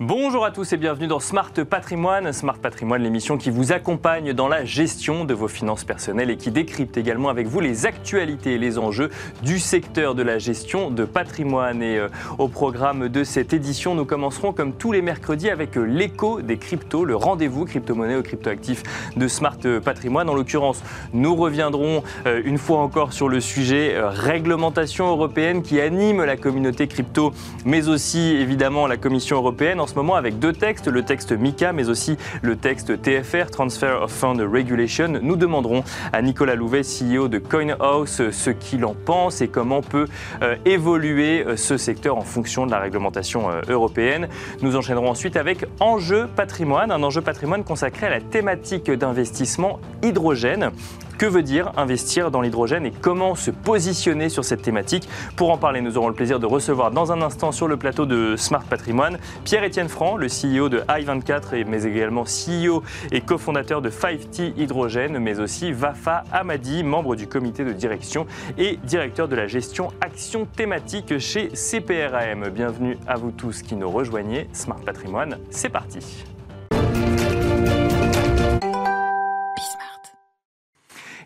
Bonjour à tous et bienvenue dans Smart Patrimoine. Smart Patrimoine, l'émission qui vous accompagne dans la gestion de vos finances personnelles et qui décrypte également avec vous les actualités et les enjeux du secteur de la gestion de patrimoine. Et euh, au programme de cette édition, nous commencerons comme tous les mercredis avec euh, l'écho des cryptos, le rendez-vous crypto-monnaie ou crypto-actif de Smart Patrimoine. En l'occurrence, nous reviendrons euh, une fois encore sur le sujet réglementation européenne qui anime la communauté crypto, mais aussi évidemment la Commission européenne ce moment avec deux textes, le texte MICA mais aussi le texte TFR, Transfer of Fund Regulation. Nous demanderons à Nicolas Louvet, CEO de CoinHouse, ce qu'il en pense et comment peut euh, évoluer euh, ce secteur en fonction de la réglementation euh, européenne. Nous enchaînerons ensuite avec Enjeu patrimoine, un enjeu patrimoine consacré à la thématique d'investissement hydrogène. Que veut dire investir dans l'hydrogène et comment se positionner sur cette thématique Pour en parler, nous aurons le plaisir de recevoir dans un instant sur le plateau de Smart Patrimoine Pierre-Étienne Franc, le CEO de i24, mais également CEO et cofondateur de 5T Hydrogène, mais aussi Vafa Amadi, membre du comité de direction et directeur de la gestion action thématique chez CPRAM. Bienvenue à vous tous qui nous rejoignez. Smart Patrimoine, c'est parti.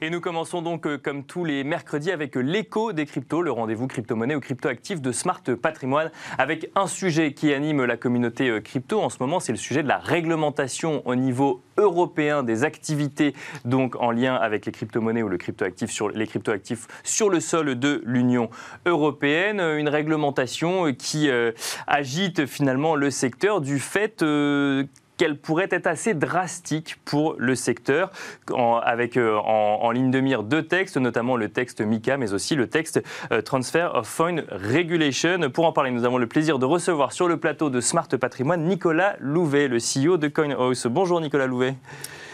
Et nous commençons donc, euh, comme tous les mercredis, avec l'écho des cryptos, le rendez-vous crypto-monnaie ou crypto-actif de Smart Patrimoine, avec un sujet qui anime la communauté euh, crypto. En ce moment, c'est le sujet de la réglementation au niveau européen des activités donc en lien avec les crypto-monnaies ou le crypto-actif sur les crypto-actifs sur le sol de l'Union européenne, une réglementation qui euh, agite finalement le secteur du fait qu'elle pourrait être assez drastique pour le secteur, avec euh, en, ligne de mire deux textes, notamment le texte MICA, mais aussi le texte euh, Transfer of Fund Regulation. Pour en parler, nous avons le plaisir de recevoir sur le plateau de Smart Patrimoine Nicolas Louvet, le CEO de CoinHouse. Bonjour Nicolas Louvet.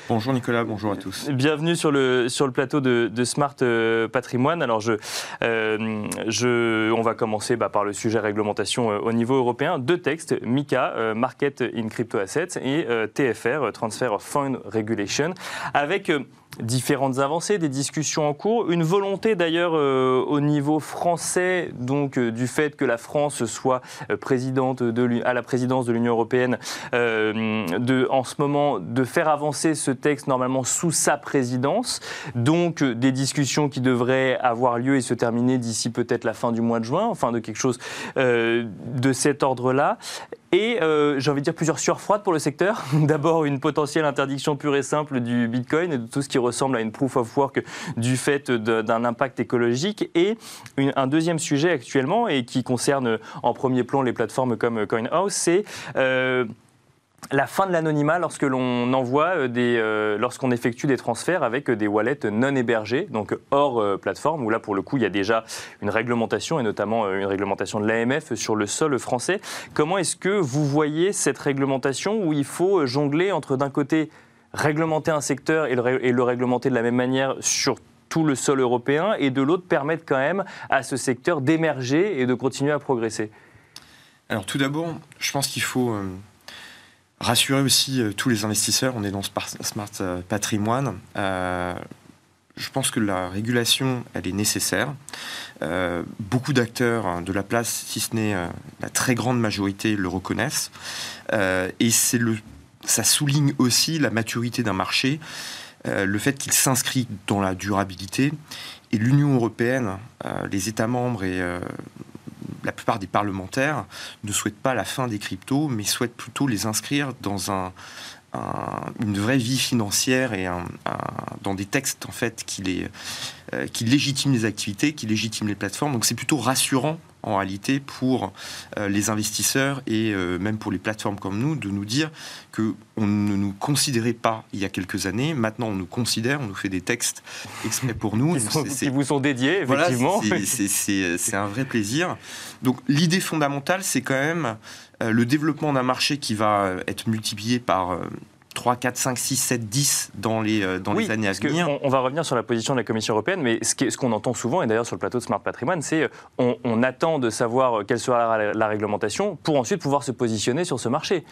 Bonjour Nicolas, bonjour à tous. Bienvenue sur le, sur le plateau de, Smart euh, Patrimoine. Alors, je, euh, je, on va commencer bah, par le sujet réglementation euh, au niveau européen. Deux textes, MICA, Market in Crypto Assets, et TFR, Transfer of Fund Regulation, avec différentes avancées, des discussions en cours, une volonté d'ailleurs euh, au niveau français, donc euh, du fait que la France soit euh, présidente de, à la présidence de l'Union européenne, de, en ce moment, de faire avancer ce texte normalement sous sa présidence, donc des discussions qui devraient avoir lieu et se terminer d'ici peut-être la fin du mois de juin, enfin de quelque chose de cet ordre-là. Et euh, j'ai envie de dire plusieurs sueurs froides pour le secteur. D'abord, une potentielle interdiction pure et simple du Bitcoin et de tout ce qui ressemble à une proof of work du fait d'un impact écologique. Et un deuxième sujet actuellement, et qui concerne en premier plan les plateformes comme CoinHouse, c'est... Euh, la fin de l'anonymat lorsque l'on euh, euh, lorsqu'on effectue des transferts avec euh, des wallets non hébergés, donc hors plateforme, où là pour le coup il y a déjà une réglementation et notamment une réglementation de l'AMF sur le sol français. Comment est-ce que vous voyez cette réglementation où il faut jongler entre d'un côté réglementer un secteur et le, et le réglementer de la même manière sur tout le sol européen et de l'autre permettre quand même à ce secteur d'émerger et de continuer à progresser? Alors tout d'abord, je pense qu'il faut rassurer aussi euh, tous les investisseurs. On est dans Smart euh, Patrimoine. Euh, je pense que la régulation, elle est nécessaire. beaucoup d'acteurs hein, de la place, si ce n'est la très grande majorité, le reconnaissent. et c'est le, ça souligne aussi la maturité d'un marché, le fait qu'il s'inscrit dans la durabilité. Et l'Union européenne, les États membres et la plupart des parlementaires ne souhaitent pas la fin des cryptos, mais souhaitent plutôt les inscrire dans un, une vraie vie financière et dans des textes en fait qui, les, euh, qui légitiment les activités, qui légitiment les plateformes. Donc c'est plutôt rassurant en réalité pour euh, les investisseurs et euh, même pour les plateformes comme nous de nous dire que on ne nous considérait pas il y a quelques années. Maintenant, on nous considère, on nous fait des textes exprès pour nous. qui, vous sont dédiés, effectivement. c'est un vrai plaisir. Donc l'idée fondamentale, c'est quand même le développement d'un marché qui va être multiplié par 3, 4, 5, 6, 7, 10 dans les, euh, dans les années à venir. On, on, va revenir sur la position de la Commission européenne, mais ce qu'on entend souvent, et d'ailleurs sur le plateau de Smart Patrimoine, c'est euh, on, on attend de savoir quelle sera la, réglementation pour ensuite pouvoir se positionner sur ce marché.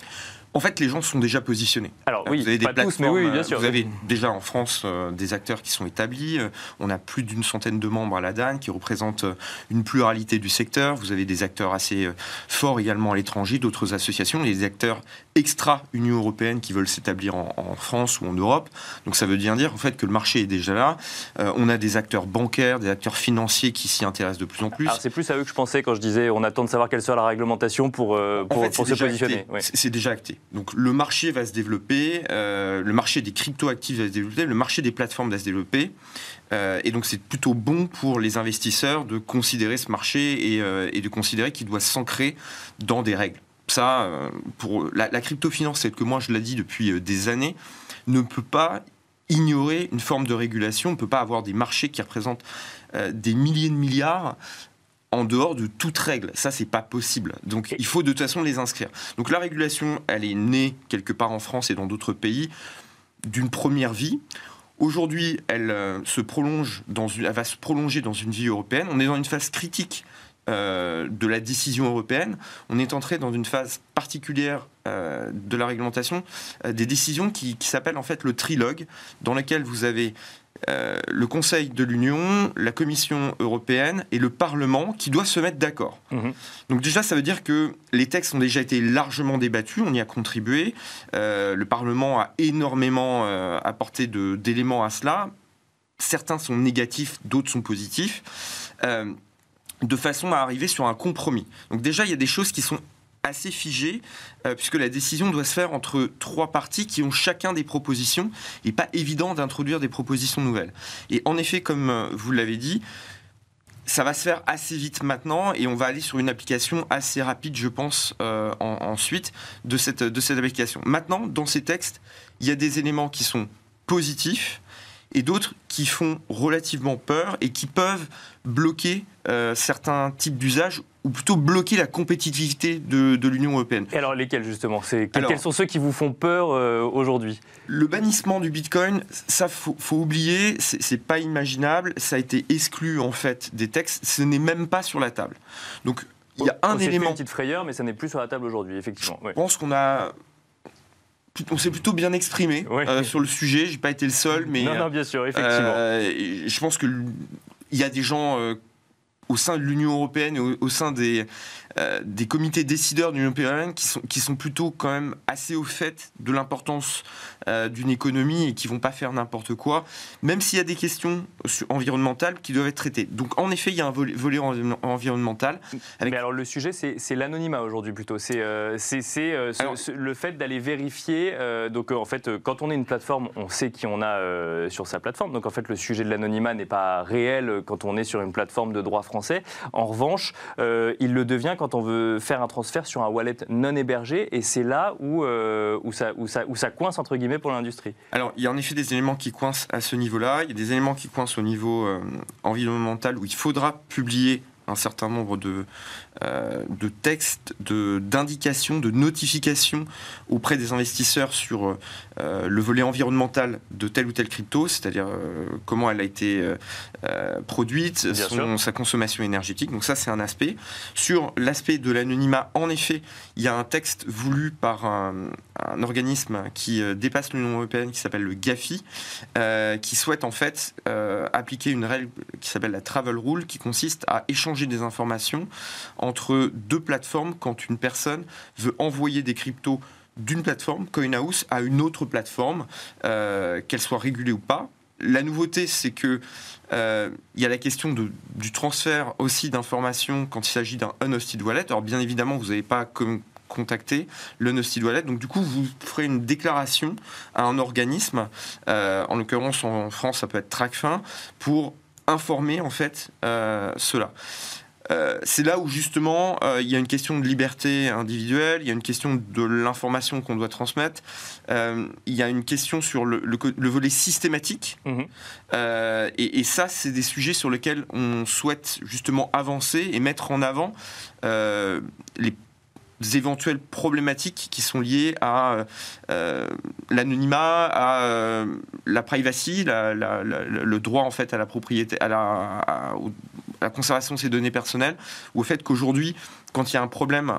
En fait, les gens sont déjà positionnés. Alors oui, vous avez pas tous, mais oui, bien sûr. Vous avez déjà en France euh, des acteurs qui sont établis. Euh, on a plus d'une centaine de membres à la DAN qui représentent euh, une pluralité du secteur. Vous avez des acteurs assez forts également à l'étranger, d'autres associations, des acteurs extra-Union européenne qui veulent s'établir en, France ou en Europe. Donc ça veut bien dire en fait que le marché est déjà là. on a des acteurs bancaires, des acteurs financiers qui s'y intéressent de plus en plus. c'est plus à eux que je pensais quand je disais on attend de savoir quelle sera la réglementation pour, pour, se positionner. C'est déjà acté. Donc le marché va se développer, euh, le marché des crypto-actifs va se développer, le marché des plateformes va se développer. Euh, et donc c'est plutôt bon pour les investisseurs de considérer ce marché et, euh, de considérer qu'il doit s'ancrer dans des règles. Ça, pour la, la crypto-finance, c'est que moi je l'ai dit depuis des années, ne peut pas ignorer une forme de régulation. On ne peut pas avoir des marchés qui représentent des milliers de milliards en dehors de toute règle. Ça, c'est pas possible. Donc, il faut de toute façon les inscrire. Donc, la régulation, elle est née quelque part en France et dans d'autres pays d'une première vie. Aujourd'hui, elle, euh, se prolonge dans une, elle va se prolonger dans une vie européenne. On est dans une phase critique euh, de la décision européenne. On est entré dans une phase particulière euh, de la réglementation, des décisions qui, qui s'appellent en fait le trilogue, dans lequel vous avez euh, le Conseil de l'Union, la Commission européenne et le Parlement qui doivent se mettre d'accord. Mhm. Donc déjà, ça veut dire que les textes ont déjà été largement débattus, on y a contribué. Euh, le Parlement a énormément euh, apporté d'éléments à cela. Certains sont négatifs, d'autres sont positifs. de façon à arriver sur un compromis. Donc déjà, il y a des choses qui sont assez figé, euh, puisque la décision doit se faire entre trois parties qui ont chacun des propositions, et pas évident d'introduire des propositions nouvelles. Et en effet, comme euh, vous l'avez dit, ça va se faire assez vite maintenant et on va aller sur une application assez rapide, je pense, euh, ensuite de cette, de cette application. Maintenant, dans ces textes, il y a des éléments qui sont positifs et d'autres qui font relativement peur et qui peuvent bloquer certains types d'usages ou plutôt bloquer la compétitivité de, l'Union européenne. Et alors lesquels justement? Quels sont ceux qui vous font peur euh, aujourd'hui? Le bannissement du Bitcoin, ça faut, faut oublier, c'est pas imaginable, ça a été exclu en fait des textes, ce n'est même pas sur la table. Donc il y a un élément. une petite frayeur, mais ça n'est plus sur la table aujourd'hui, effectivement. Je pense qu'on a on s'est plutôt bien exprimé euh, sur le sujet. J'ai pas été le seul, mais non, non, bien sûr, effectivement. Euh, je pense que il y a des gens au sein de l'Union européenne et au, sein des, euh, des comités décideurs de l'Union européenne qui sont, qui sont plutôt quand même assez au fait de l'importance euh, d'une économie et qui vont pas faire n'importe quoi, même s'il y a des questions environnementales qui doivent être traitées. Donc en effet, il y a un volet, environnemental. Mais alors le sujet, c'est l'anonymat aujourd'hui plutôt. C'est euh, le fait d'aller vérifier. donc en fait, quand on est une plateforme, on sait qui on a sur sa plateforme. Donc en fait, le sujet de l'anonymat n'est pas réel quand on est sur une plateforme de droit français. En revanche, il le devient quand quand on veut faire un transfert sur un wallet non hébergé, et c'est là où, euh, où, ça, où, ça, où ça coince, entre guillemets, pour l'industrie. Alors, il y a en effet des éléments qui coincent à ce niveau-là, il y a des éléments qui coincent au niveau euh, environnemental, où il faudra publier un certain nombre de, euh, de textes, d'indications, de, notifications auprès des investisseurs sur euh, le volet environnemental de telle ou telle crypto, c'est-à-dire euh, comment elle a été produite, sa consommation énergétique. Donc ça, c'est un aspect. Sur l'aspect de l'anonymat, en effet, il y a un texte voulu par un, un organisme qui dépasse l'Union européenne, qui s'appelle le GAFI, qui souhaite en fait appliquer une règle qui s'appelle la Travel Rule, qui consiste à échanger des informations entre deux plateformes quand une personne veut envoyer des cryptos d'une plateforme, CoinHouse, à une autre plateforme, euh, qu'elle soit régulée ou pas. La nouveauté, c'est que euh, il y a la question de, du transfert aussi d'informations quand il s'agit d'un unhosted wallet. Alors bien évidemment, vous n'avez pas contacté l'unhosted wallet. Donc du coup, vous ferez une déclaration à un organisme, euh, en l'occurrence en France, ça peut être TrackFin, pour informer en fait cela. Euh, c'est là où justement euh, il y a une question de liberté individuelle, il y a une question de l'information qu'on doit transmettre, euh, il y a une question sur le, volet systématique. Mhm. Et, et, ça, c'est des sujets sur lesquels on souhaite justement avancer et mettre en avant les éventuelles problématiques qui sont liées à euh, l'anonymat, à euh, la privacy, le droit en fait à la propriété, à la, conservation de ces données personnelles, ou au fait qu'aujourd'hui, quand il y a un problème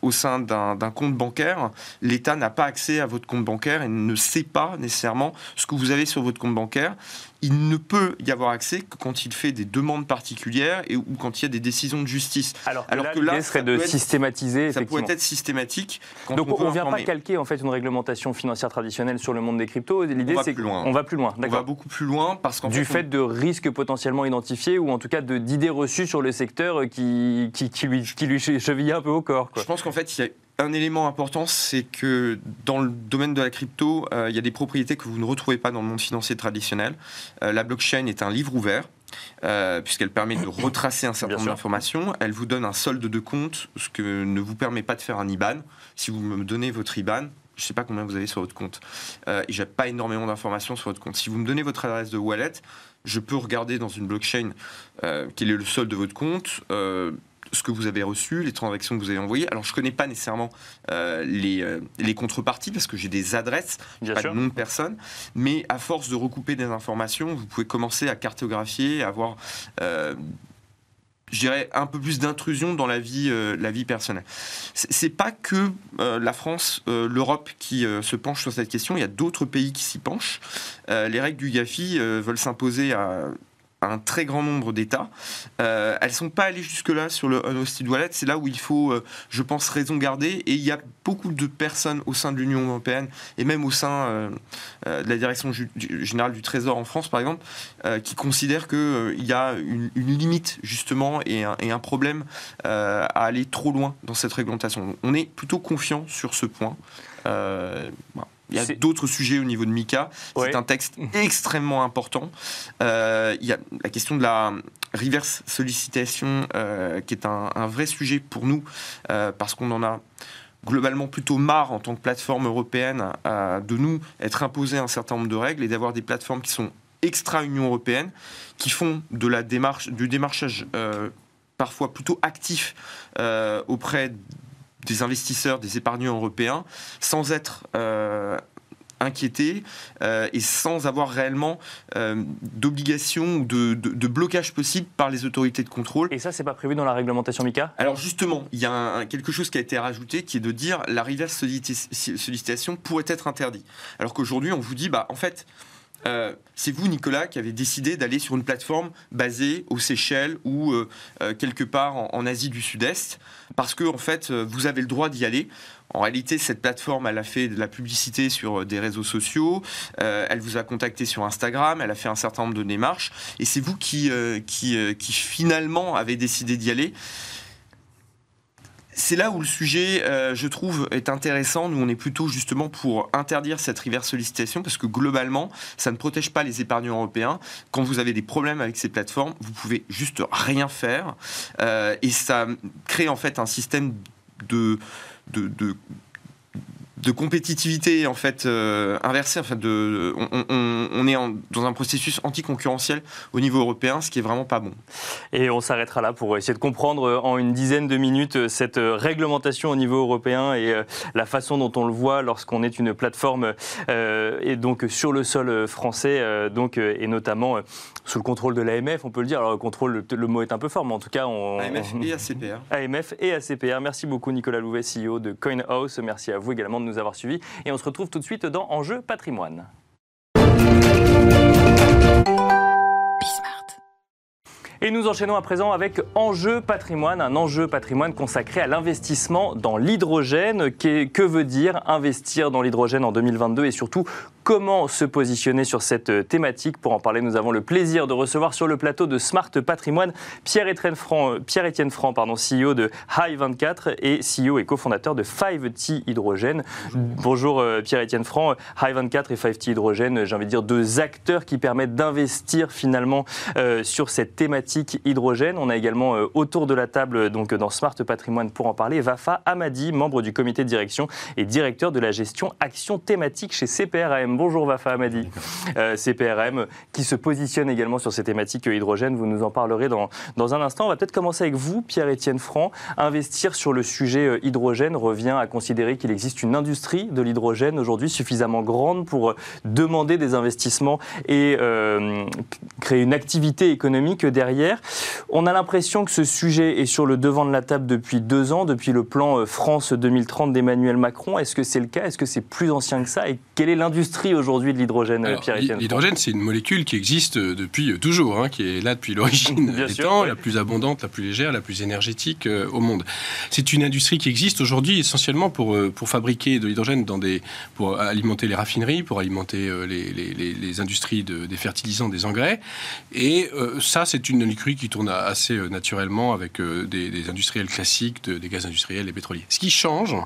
au sein d'un compte bancaire, l'État n'a pas accès à votre compte bancaire et ne sait pas nécessairement ce que vous avez sur votre compte bancaire il ne peut y avoir accès que quand il fait des demandes particulières et ou quand il y a des décisions de justice. Alors que là, serait de systématiser. Ça pourrait être systématique. Donc on ne vient pas calquer en fait une réglementation financière traditionnelle sur le monde des cryptos. L'idée c'est qu'on va plus loin. On va beaucoup plus loin parce qu'en du fait, de risques potentiellement identifiés ou en tout cas d'idées reçues sur le secteur qui, qui, lui, qui lui chevillait un peu au corps. Je pense qu'en fait il y a un élément important, c'est que dans le domaine de la crypto, euh, il y a des propriétés que vous ne retrouvez pas dans le monde financier traditionnel. Euh, la blockchain est un livre ouvert. Euh, puisqu'elle permet de retracer un certain nombre d'informations. Elle vous donne un solde de compte, ce que ne vous permet pas de faire un IBAN. Si vous me donnez votre IBAN, je ne sais pas combien vous avez sur votre compte, et j'ai pas énormément d'informations sur votre compte. Si vous me donnez votre adresse de wallet, je peux regarder dans une blockchain quel est le solde de votre compte ce que vous avez reçu, les transactions que vous avez envoyées. Alors, je ne connais pas nécessairement euh, les, euh, les, contreparties parce que j'ai des adresses, pas de nom de personne. Mais à force de recouper des informations, vous pouvez commencer à cartographier, à avoir, euh, je dirais, un peu plus d'intrusion dans la vie, la vie personnelle. C'est pas que la France, l'Europe qui se penche sur cette question. Il y a d'autres pays qui s'y penchent. les règles du GAFI veulent s'imposer à un très grand nombre d'États. Euh, elles ne sont pas allées jusque-là sur le Unhosted Wallet. C'est là où il faut, euh, je pense, raison garder. Et il y a beaucoup de personnes au sein de l'Union européenne et même au sein euh, de la Direction générale du Trésor en France, par exemple, qui considèrent qu'il y a une, limite, justement, et un, problème à aller trop loin dans cette réglementation. On est plutôt confiant sur ce point. Il y a d'autres sujets au niveau de Mika. C'est un texte extrêmement important. Euh, il y a la question de la reverse sollicitation, euh, qui est un, vrai sujet pour nous, euh, parce qu'on en a globalement plutôt marre en tant que plateforme européenne de nous être imposé un certain nombre de règles et d'avoir des plateformes qui sont extra-Union européenne, qui font de la démarche, du démarchage parfois plutôt actif auprès des investisseurs, des épargnants européens, sans être euh, inquiétés euh, et sans avoir réellement euh, d'obligation ou de, blocage possible par les autorités de contrôle. Et ça, c'est pas prévu dans la réglementation MICA Alors justement, il y a quelque chose qui a été rajouté qui est de dire la reverse sollicitation pourrait être interdite. Alors qu'aujourd'hui, on vous dit, bah en fait, euh, c'est vous, Nicolas, qui avez décidé d'aller sur une plateforme basée aux Seychelles ou euh, euh, quelque part en, Asie du Sud-Est, parce que en fait, vous avez le droit d'y aller. En réalité, cette plateforme, elle a fait de la publicité sur des réseaux sociaux, elle vous a contacté sur Instagram, elle a fait un certain nombre de démarches, et c'est vous qui, qui, qui finalement avez décidé d'y aller c'est là où le sujet, euh, je trouve, est intéressant. Nous, on est plutôt justement pour interdire cette reverse sollicitation parce que globalement, ça ne protège pas les épargnants européens. Quand vous avez des problèmes avec ces plateformes, vous pouvez juste rien faire euh, et ça crée en fait un système de, de, de de compétitivité en fait euh, inversée. En fait, de, on, est dans un processus anticoncurrentiel au niveau européen, ce qui est vraiment pas bon. Et on s'arrêtera là pour essayer de comprendre euh, en une dizaine de minutes euh, cette réglementation au niveau européen et la façon dont on le voit lorsqu'on est une plateforme et donc sur le sol français, donc et notamment sous le contrôle de l'AMF, on peut le dire. Alors le contrôle, le, mot est un peu fort, mais en tout cas, on, AMF et ACPR. AMF et ACPR. Merci beaucoup Nicolas Louvet, CEO de CoinHouse. Merci à vous également de nous avoir suivis. Et on se retrouve tout de suite dans Enjeu patrimoine. Et nous enchaînons à présent avec Enjeu patrimoine, un enjeu patrimoine consacré à l'investissement dans l'hydrogène. Que veut dire investir dans l'hydrogène en 2022 et surtout Comment se positionner sur cette thématique Pour en parler, nous avons le plaisir de recevoir sur le plateau de Smart Patrimoine Pierre-Étienne Franc, Pierre Franc pardon, CEO de High24 et CEO et cofondateur de 5T Hydrogène. Bonjour, euh, Pierre-Étienne Franc. High24 et 5T Hydrogène, j'ai envie de dire deux acteurs qui permettent d'investir finalement euh, sur cette thématique hydrogène. On a également euh, autour de la table, donc dans Smart Patrimoine pour en parler, Vafa Amadi, membre du comité de direction et directeur de la gestion action thématique chez CPRAM. Bonjour Vafa Amadi, euh, CPRM, qui se positionne également sur ces thématiques hydrogène. Vous nous en parlerez dans, dans un instant. On va peut-être commencer avec vous, Pierre-Étienne Franc. Investir sur le sujet hydrogène revient à considérer qu'il existe une industrie de l'hydrogène aujourd'hui suffisamment grande pour demander des investissements et créer une activité économique derrière. On a l'impression que ce sujet est sur le devant de la table depuis deux ans, depuis le plan France 2030 d'Emmanuel Macron. Est-ce que c'est le cas? Est-ce que c'est plus ancien que ça? Et quelle est l'industrie aujourd'hui de l'hydrogène, Pierre-Étienne L'hydrogène, c'est une molécule qui existe euh, depuis euh, toujours, hein, qui est là depuis l'origine des temps, la plus abondante, la plus légère, la plus énergétique euh, au monde. C'est une industrie qui existe aujourd'hui essentiellement pour, pour fabriquer de l'hydrogène dans des, pour alimenter les raffineries, pour alimenter les, les, les, industries de, des fertilisants, des engrais. Et ça, c'est une industrie qui tourne assez naturellement avec des, des, industriels classiques, des gaz industriels et pétroliers. Ce qui change,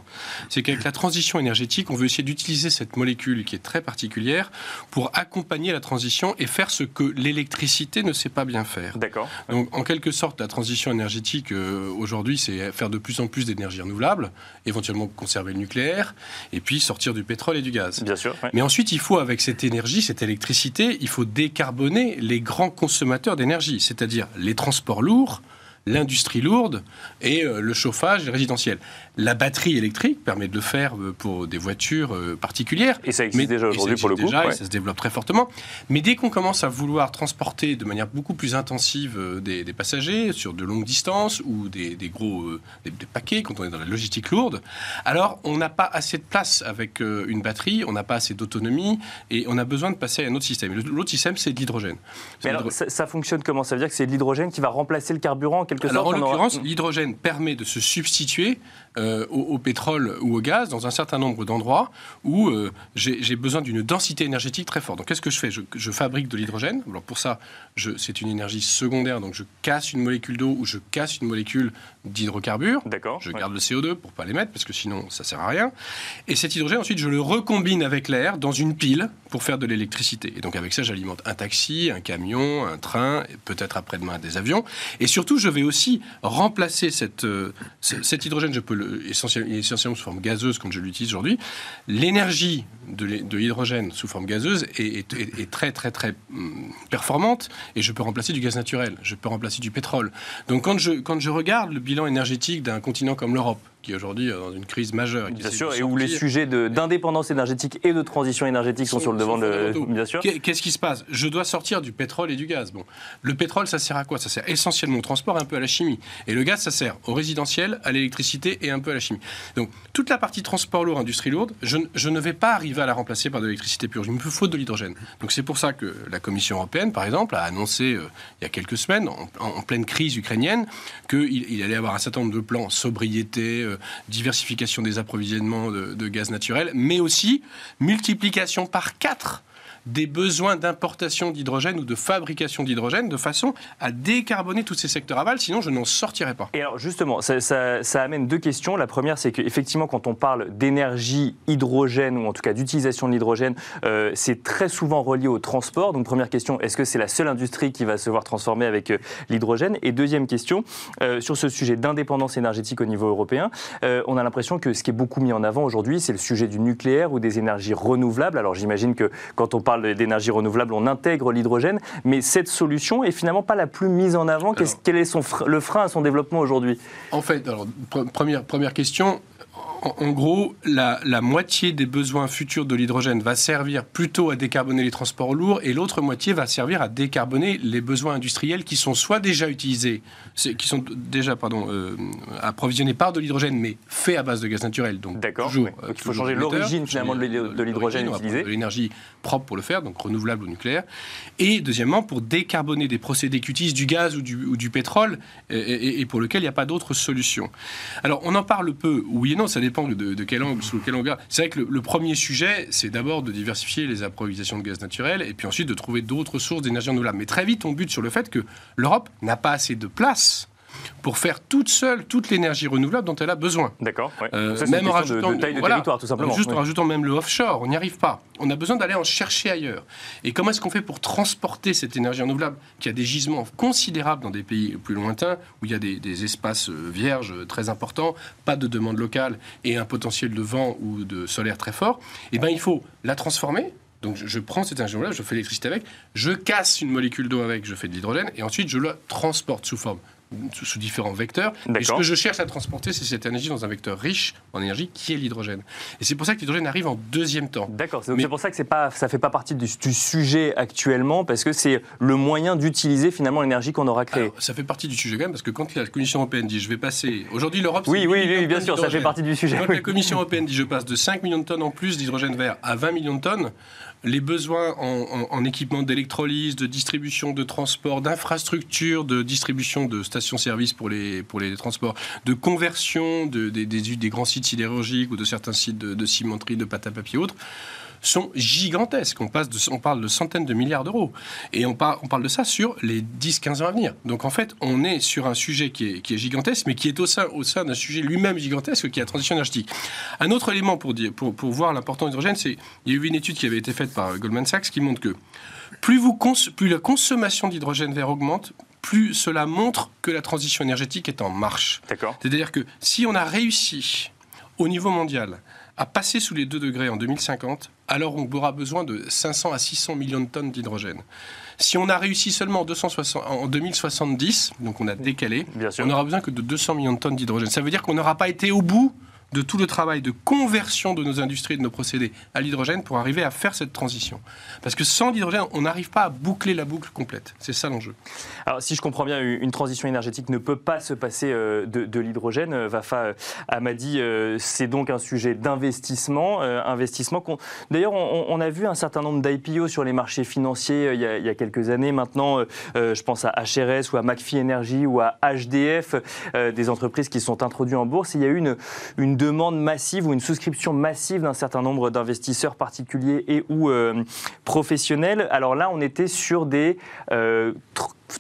c'est qu'avec la transition énergétique, on veut essayer d'utiliser cette molécule qui est très particulière pour accompagner la transition et faire ce que l'électricité ne sait pas bien faire. D'accord. Donc, en quelque sorte, la transition énergétique euh, aujourd'hui, c'est faire de plus en plus d'énergie renouvelable, éventuellement conserver le nucléaire, et puis sortir du pétrole et du gaz. Bien sûr. Mais ensuite, il faut, avec cette énergie, cette électricité, il faut décarboner les grands consommateurs d'énergie, c'est-à-dire les transports lourds, l'industrie lourde et euh, le chauffage résidentiel. La batterie électrique permet de le faire euh, pour des voitures euh, particulières. Et ça existe déjà aujourd'hui pour le coup. Déjà, et ça se développe très fortement. Mais dès qu'on commence à vouloir transporter de manière beaucoup plus intensive des, passagers sur de longues distances ou des, gros des, paquets, quand on est dans la logistique lourde, alors on n'a pas assez de place avec une batterie, on n'a pas assez d'autonomie et on a besoin de passer à un autre système. L'autre système, c'est l'hydrogène. Mais alors, ça, ça, fonctionne comment? Ça veut dire que c'est l'hydrogène qui va remplacer le carburant alors, En l'occurrence, l'hydrogène permet de se substituer euh, au, pétrole ou au gaz dans un certain nombre d'endroits où euh, j'ai besoin d'une densité énergétique très forte. Donc qu'est-ce que je fais? Je, fabrique de l'hydrogène. Alors pour ça, c'est une énergie secondaire, donc je casse une molécule d'eau ou je casse une molécule d'hydrocarbures. D'accord. Je garde le CO2 pour pas l'émettre parce que sinon ça sert à rien. Et cet hydrogène ensuite je le recombine avec l'air dans une pile pour faire de l'électricité. Et donc avec ça j'alimente un taxi, un camion, un train, peut-être après-demain des avions. Et surtout je vais aussi remplacer cette, euh, cet hydrogène. Je peux le essentiellement, sous forme gazeuse, comme je l'utilise aujourd'hui, l'énergie de l'hydrogène sous forme gazeuse est, très, très, très hum, performante et je peux remplacer du gaz naturel, je peux remplacer du pétrole. Donc quand je, quand je regarde le bilan énergétique d'un continent comme l'Europe, qui est aujourd'hui dans une crise majeure. Bien sûr, et où les sujets d'indépendance énergétique et de transition énergétique sont, sur le devant de. Bien sûr. Qu'est-ce qui se passe? Je dois sortir du pétrole et du gaz. Bon, le pétrole, ça sert à quoi? Ça sert essentiellement au transport, un peu à la chimie. Et le gaz, ça sert au résidentiel, à l'électricité et un la chimie. Donc, toute la partie transport lourd, industrie lourde, je, ne vais pas arriver à la remplacer par de l'électricité pure. Il me faut de l'hydrogène. Donc, c'est pour ça que la Commission européenne, par exemple, a annoncé euh, il y a quelques semaines, en, pleine crise ukrainienne, qu'il il allait avoir un certain nombre de plans sobriété, euh, diversification des approvisionnements de gaz naturel, mais aussi multiplication par quatre des besoins d'importation d'hydrogène ou de fabrication d'hydrogène de façon à décarboner tous ces secteurs aval, sinon je n'en sortirai pas. Et alors justement, ça, amène deux questions. La première, c'est qu'effectivement, quand on parle d'énergie hydrogène, ou en tout cas d'utilisation de l'hydrogène, euh, c'est très souvent relié au transport. Donc première question, est-ce que c'est la seule industrie qui va se voir transformer avec euh, l'hydrogène? Et deuxième question, euh, sur ce sujet d'indépendance énergétique au niveau européen, on a l'impression que ce qui est beaucoup mis en avant aujourd'hui, c'est le sujet du nucléaire ou des énergies renouvelables. Alors j'imagine que quand on parle d'énergie renouvelable, on intègre l'hydrogène, mais cette solution est finalement pas la plus mise en avant. quel est son, le frein à son développement aujourd'hui? En fait, alors, première, première question, en, gros, la, moitié des besoins futurs de l'hydrogène va servir plutôt à décarboner les transports lourds et l'autre moitié va servir à décarboner les besoins industriels qui sont soit déjà utilisés, qui sont déjà pardon, euh, approvisionnés par de l'hydrogène mais faits à base de gaz naturel. Donc, toujours, euh, il faut changer l'origine finalement de l'hydrogène utilisé. De l'énergie propre pour le faire, donc renouvelable ou nucléaire. Et deuxièmement, pour décarboner des procédés qui utilisent du gaz ou du, pétrole et, pour lequel il n'y a pas d'autre solution. Alors on en parle peu, oui et non, ça dépend de, quel angle, sous quel angle. C'est vrai que le, premier sujet, c'est d'abord de diversifier les approvisionnements de gaz naturel et puis ensuite de trouver d'autres sources d'énergie renouvelable. Mais très vite, on bute sur le fait que l'Europe n'a pas assez de place pour faire toute seule toute l'énergie renouvelable dont elle a besoin. D'accord. Euh, même en rajoutant, de, taille de territoire, tout simplement. Juste en rajoutant même le offshore, on n'y arrive pas. On a besoin d'aller en chercher ailleurs. Et comment est-ce qu'on fait pour transporter cette énergie renouvelable qui a des gisements considérables dans des pays plus lointains où il y a des, espaces euh, vierges très importants, pas de demande locale et un potentiel de vent ou de solaire très fort Eh bien, il faut la transformer Donc je, prends cet ingénieur-là, je fais l'électricité avec, je casse une molécule d'eau avec, je fais de l'hydrogène, et ensuite je la transporte sous forme sous, sous différents vecteurs. Et ce que je cherche à transporter, c'est cette énergie dans un vecteur riche en énergie qui est l'hydrogène. Et c'est pour ça que l'hydrogène arrive en deuxième temps. D'accord, c'est Mais- pour ça que pas, ça fait pas partie du, du sujet actuellement, parce que c'est le moyen d'utiliser finalement l'énergie qu'on aura créée. Alors, ça fait partie du sujet quand même, parce que quand la Commission européenne dit je vais passer. Aujourd'hui, l'Europe. oui, oui, 8 millions oui, bien sûr, ça fait partie du sujet. Quand oui. la Commission européenne dit je passe de 5 millions de tonnes en plus d'hydrogène vert à 20 millions de tonnes, les besoins en, en- en équipement d'électrolyse, de distribution, de transport, d'infrastructures, de distribution de stations-service pour les, pour les transports, de conversion de- des, des- des grands sites sidérurgiques ou de certains sites de, de cimenterie, de pâte à papier et autres, sont gigantesques. On, passe de- on parle de centaines de milliards d'euros. Et on, par- on parle de ça sur les 10-15 ans à venir. Donc en fait, on est sur un sujet qui est, qui est gigantesque, mais qui est au sein, au sein d'un sujet lui-même gigantesque, qui est la transition énergétique. Un autre élément pour, dire, pour, pour voir l'importance de l'hydrogène, c'est il y a eu une étude qui avait été faite par Goldman Sachs qui montre que plus, vous cons- plus la consommation d'hydrogène vert augmente, plus cela montre que la transition énergétique est en marche. D'accord. C'est-à-dire que si on a réussi au niveau mondial à passer sous les 2 degrés en 2050, alors on aura besoin de 500 à 600 millions de tonnes d'hydrogène. Si on a réussi seulement en, 260 en 2070, donc on a décalé, on n'aura besoin que de 200 millions de tonnes d'hydrogène. Ça veut dire qu'on n'aura pas été au bout de tout le travail de conversion de nos industries et de nos procédés à l'hydrogène pour arriver à faire cette transition. Parce que sans l'hydrogène, on n'arrive pas à boucler la boucle complète. C'est ça l'enjeu. Alors, si je comprends bien, une transition énergétique ne peut pas se passer euh, de, l'hydrogène. Euh, Vafa euh, Amadi, c'est donc un sujet d'investissement. investissement qu'on- D'ailleurs, on, a vu un certain nombre d'IPO sur les marchés financiers il y, a, quelques années. Maintenant, je pense à HRS ou à McPhee Energy ou à HDF, des entreprises qui sont introduites en bourse. Il y a eu une, une demande massive ou une souscription massive d'un certain nombre d'investisseurs particuliers et ou euh, professionnels. Alors là, on était sur des euh,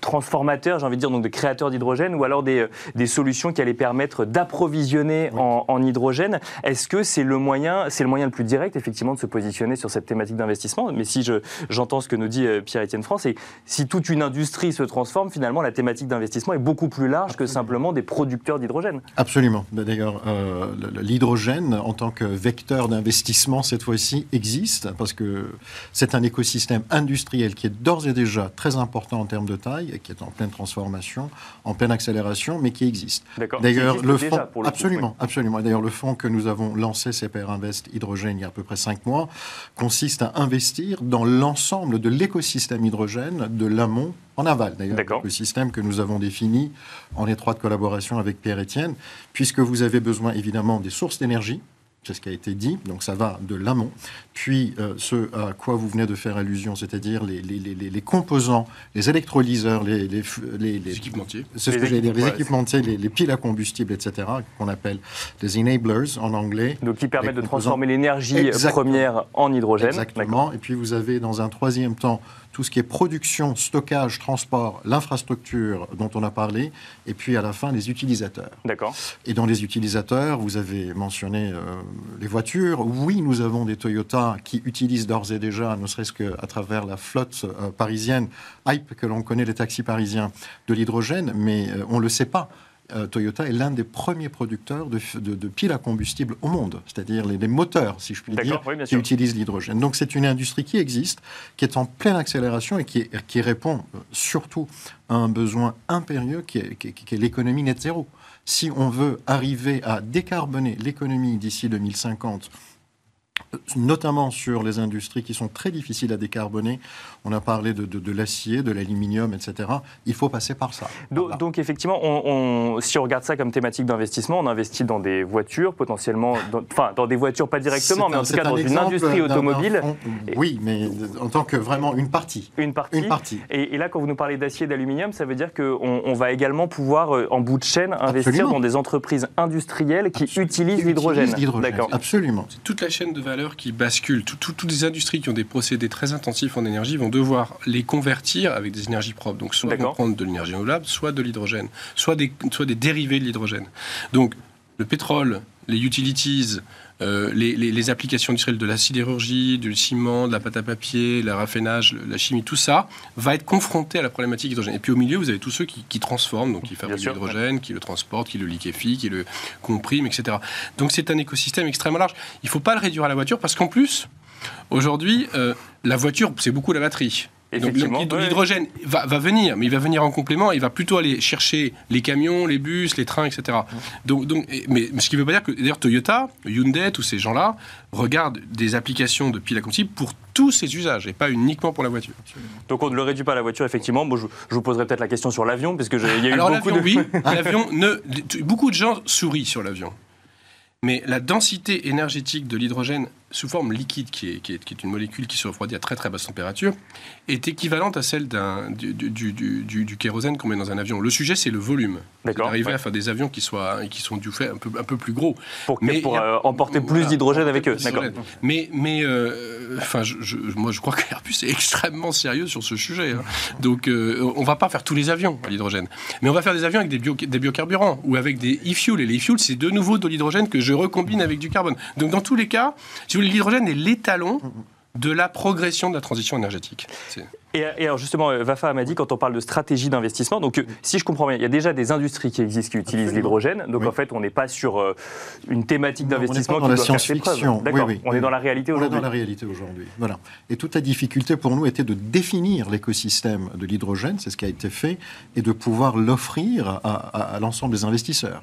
transformateurs, j'ai envie de dire, donc de créateurs d'hydrogène, ou alors des, euh, des solutions qui allaient permettre d'approvisionner en, en hydrogène. Est-ce que c'est le moyen, c'est le moyen le plus direct, effectivement, de se positionner sur cette thématique d'investissement? Mais si je, j'entends ce que nous dit euh, Pierre-Étienne France, si toute une industrie se transforme, finalement, la thématique d'investissement est beaucoup plus large que simplement des producteurs d'hydrogène. Absolument. D'ailleurs, euh, l'hydrogène, en tant que vecteur d'investissement, cette fois-ci, existe parce que c'est un écosystème industriel qui est d'ores et déjà très important en termes de taille et qui est en pleine transformation, en pleine accélération, mais qui existe. D'accord. D'ailleurs, le déjà, fonds, pour le coup, absolument, absolument. D'ailleurs, le fonds que nous avons lancé, CPR Invest Hydrogène, il y a à peu près cinq mois, consiste à investir dans l'ensemble de l'écosystème hydrogène de l'amont en aval. D'ailleurs, D'accord. le système que nous avons défini en étroite collaboration avec Pierre-Étienne, puisque vous avez besoin évidemment des sources d'énergie. C'est ce qui a été dit, donc ça va de l'amont. Puis euh, ce à quoi vous venez de faire allusion, c'est-à-dire les, les- les- les- les composants, les électrolyseurs, les, les, les- Les les- équipementiers. c'est ce Les que équipements, les ouais. équipementiers, les, les piles à combustible, etc., qu'on appelle les enablers en anglais. Donc, qui permettent de composants. transformer l'énergie première en hydrogène. Exactement. Et puis vous avez dans un troisième temps tout ce qui est production, stockage, transport, l'infrastructure dont on a parlé, et puis à la fin les utilisateurs. D'accord. Et dans les utilisateurs, vous avez mentionné euh, les voitures. Oui, nous avons des Toyota qui utilisent d'ores et déjà, ne serait-ce qu'à travers la flotte euh, parisienne, hype que l'on connaît, les taxis parisiens, de l'hydrogène, mais euh, on ne le sait pas. Euh, Toyota est l'un des premiers producteurs de, f- de- de piles à combustible au monde, c'est-à-dire les, les moteurs, si je puis dire, oui, qui utilisent l'hydrogène. Donc c'est une industrie qui existe, qui est en pleine accélération et qui, répond euh, surtout à un besoin impérieux qui est, qui est- qui est l'économie net zéro. Si on veut arriver à décarboner l'économie d'ici 2050, euh, notamment sur les industries qui sont très difficiles à décarboner, on a parlé de, de- de l'acier, de l'aluminium, etc., il faut passer par ça. Donc, Voilà. donc, effectivement, on, on- si on regarde ça comme thématique d'investissement, on investit dans des voitures, potentiellement, enfin dans des voitures pas directement, mais un- en tout cas un dans une industrie automobile, Oui, mais en tant que vraiment une partie. une partie. Une partie. Et, et là, quand vous nous parlez d'acier et d'aluminium, ça veut dire qu'on on va également pouvoir, euh, en bout de chaîne, investir Absolument. dans des entreprises industrielles qui l'hydrogène. utilisent l'hydrogène. D'accord. Absolument. C'est toute la chaîne de valeur qui bascule. Tout- tout- toutes les industries qui ont des procédés très intensifs en énergie vont devoir les convertir avec des énergies propres. Donc, soit vont prendre de l'énergie renouvelable, soit de l'hydrogène, soit des, soit des dérivés de l'hydrogène. Donc, le pétrole, les utilities, euh, les, les- les applications industrielles de la sidérurgie, du ciment, de la pâte à papier, le raffinage, la chimie, tout ça va être confronté à la problématique hydrogène. Et puis au milieu, vous avez tous ceux qui, qui transforment, donc qui fabriquent l'hydrogène, qui le transportent, qui le liquéfient, qui le compriment, etc. Donc c'est un écosystème extrêmement large. Il ne faut pas le réduire à la voiture parce qu'en plus, Aujourd'hui, euh, la voiture, c'est beaucoup la batterie. Donc ouais. l'hydrogène va, va venir, mais il va venir en complément. Il va plutôt aller chercher les camions, les bus, les trains, etc. Donc, mais, ce qui ne veut pas dire que d'ailleurs Toyota, Hyundai, tous ces gens-là regardent des applications de piles à combustible pour tous ces usages et pas uniquement pour la voiture. Donc on ne le réduit pas à la voiture, effectivement. Bon, je, je vous poserai peut-être la question sur l'avion, parce qu'il y a eu Alors beaucoup l'avion, de... oui, l'avion ne. Beaucoup de gens sourient sur l'avion. Mais la densité énergétique de l'hydrogène sous forme liquide, qui est, qui, est, qui est une molécule qui se refroidit à très très basse température, est équivalente à celle d'un, du, du, du, du- kérosène qu'on met dans un avion. Le sujet, c'est le volume. D'accord, D'arriver ouais. à faire des avions qui, soient, qui sont du fait un peu, un peu plus gros. Pour, Mais pour a- euh, emporter plus Voilà, d'hydrogène avec eux. D'accord. Mais, mais euh, enfin, je, je- moi, je crois qu'Airbus est extrêmement sérieux sur ce sujet. hein. Donc, euh, on va pas faire tous les avions à l'hydrogène. Mais on va faire des avions avec des, bio- des biocarburants ou avec des e-fuels. Et les e-fuels, c'est de nouveau de l'hydrogène que je recombine avec du carbone. Donc, dans tous les cas, si vous voulez, l'hydrogène est l'étalon de la progression de la transition énergétique. Et, et alors justement, euh, Vafa m'a dit, quand on parle de stratégie d'investissement, donc euh, si je comprends bien, il y a déjà des industries qui existent qui utilisent l'hydrogène. Donc Oui. en fait, on n'est pas sur euh, une thématique d'investissement qui la doit science-fiction. D'accord, Oui, oui, on est dans la réalité On est aujourd'hui. dans la réalité aujourd'hui. Voilà. Et toute la difficulté pour nous était de définir l'écosystème de l'hydrogène, c'est ce qui a été fait, et de pouvoir l'offrir à, à- à l'ensemble des investisseurs.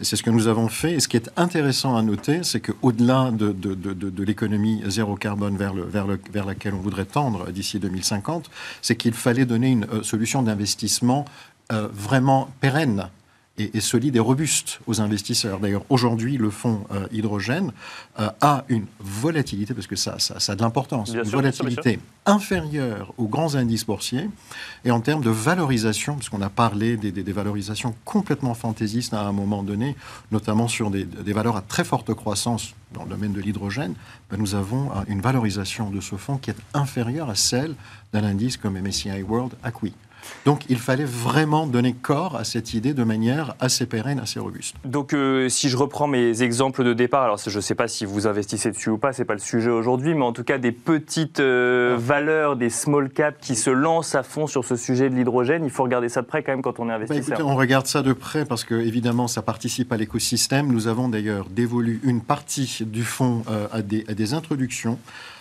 Et c'est ce que nous avons fait. Et ce qui est intéressant à noter, c'est qu'au-delà de, de, de, de- de l'économie zéro carbone vers, le, vers, le, vers laquelle on voudrait tendre d'ici 2050, c'est qu'il fallait donner une euh, solution d'investissement euh, vraiment pérenne et, et solide et robuste aux investisseurs. D'ailleurs, aujourd'hui, le fonds euh, hydrogène euh, a une volatilité, parce que ça, ça, ça a de l'importance, une sûr, bien sûr, bien volatilité inférieure aux grands indices boursiers, et en termes de valorisation, parce qu'on a parlé des, des- des valorisations complètement fantaisistes à un moment donné, notamment sur des, des valeurs à très forte croissance dans le domaine de l'hydrogène, ben, nous avons euh, une valorisation de ce fonds qui est inférieure à celle d'un indice comme MSCI World Acquis. Donc il fallait vraiment donner corps à cette idée de manière assez pérenne, assez robuste. Donc, euh, si je reprends mes exemples de départ, alors je ne sais pas si vous investissez dessus ou pas, c'est pas le sujet aujourd'hui, mais en tout cas des petites euh, Ah. valeurs, des small caps qui se lancent à fond sur ce sujet de l'hydrogène, il faut regarder ça de près quand même quand on est Bah, investisseur. écoutez, on regarde ça de près parce que évidemment ça participe à l'écosystème. Nous avons d'ailleurs dévolu une partie du fonds euh, à, des, à des introductions.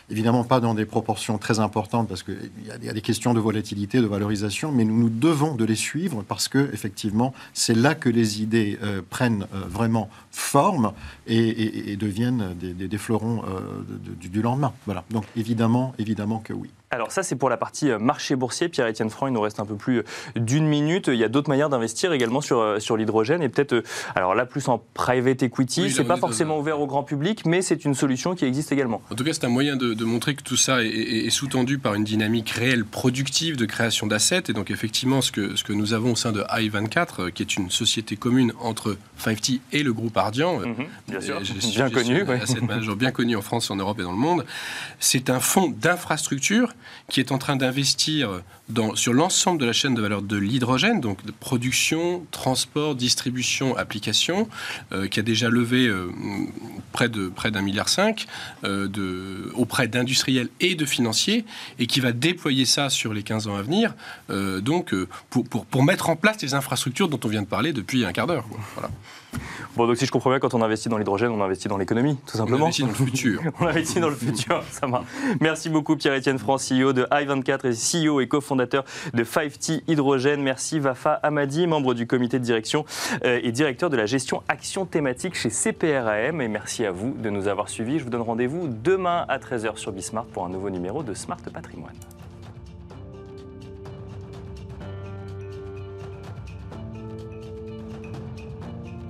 Évidemment pas dans des proportions très importantes parce qu'il y, a- des questions de volatilité, de valorisation, mais nous nous devons de les suivre parce que effectivement c'est là que les idées euh, prennent euh, vraiment forme et, deviennent des, des- fleurons euh, du lendemain. Voilà. Donc évidemment, évidemment que oui. Alors ça, c'est pour la partie euh, marché boursier. Pierre-Étienne Franc, il nous reste un peu plus euh, d'une minute. Il y a d'autres manières d'investir également sur, euh, sur l'hydrogène et peut-être, alors là, plus en private equity. Oui, c'est pas forcément un- ouvert au grand public, mais c'est une solution qui existe également. En tout cas, c'est un moyen de, de montrer que tout ça est, est- est sous-tendu par une dynamique réelle productive de création d'assets. Et donc, effectivement, ce que, ce que nous avons au sein de i24, euh, qui est une société commune entre 5T et le groupe Ardian, Mhm, bien sûr, connu. ouais. bien connu en France, en Europe et dans le monde. C'est un fonds d'infrastructure qui est en train d'investir sur l'ensemble de la chaîne de valeur de l'hydrogène, donc production, transport, distribution, application, euh, qui a déjà levé euh, près d'un milliard cinq euh, auprès d'industriels et de financiers, et qui va déployer ça sur les 15 ans à venir, donc pour, pour, mettre en place les infrastructures dont on vient de parler depuis un quart d'heure. Voilà. Bon, donc si je comprends bien, quand on investit dans l'hydrogène, on investit dans l'économie, tout On simplement. investit dans le futur. On investit dans le futur, ça marche. Merci beaucoup Pierre-Étienne Franc, CEO de i24 et CEO et cofondateur de 5T Hydrogène. Merci Vafa Amadi, membre du comité de direction euh, et directeur de la gestion action thématique chez CPRAM. Et merci à vous de nous avoir suivis. Je vous donne rendez-vous demain à 13h sur Bismart pour un nouveau numéro de Smart Patrimoine.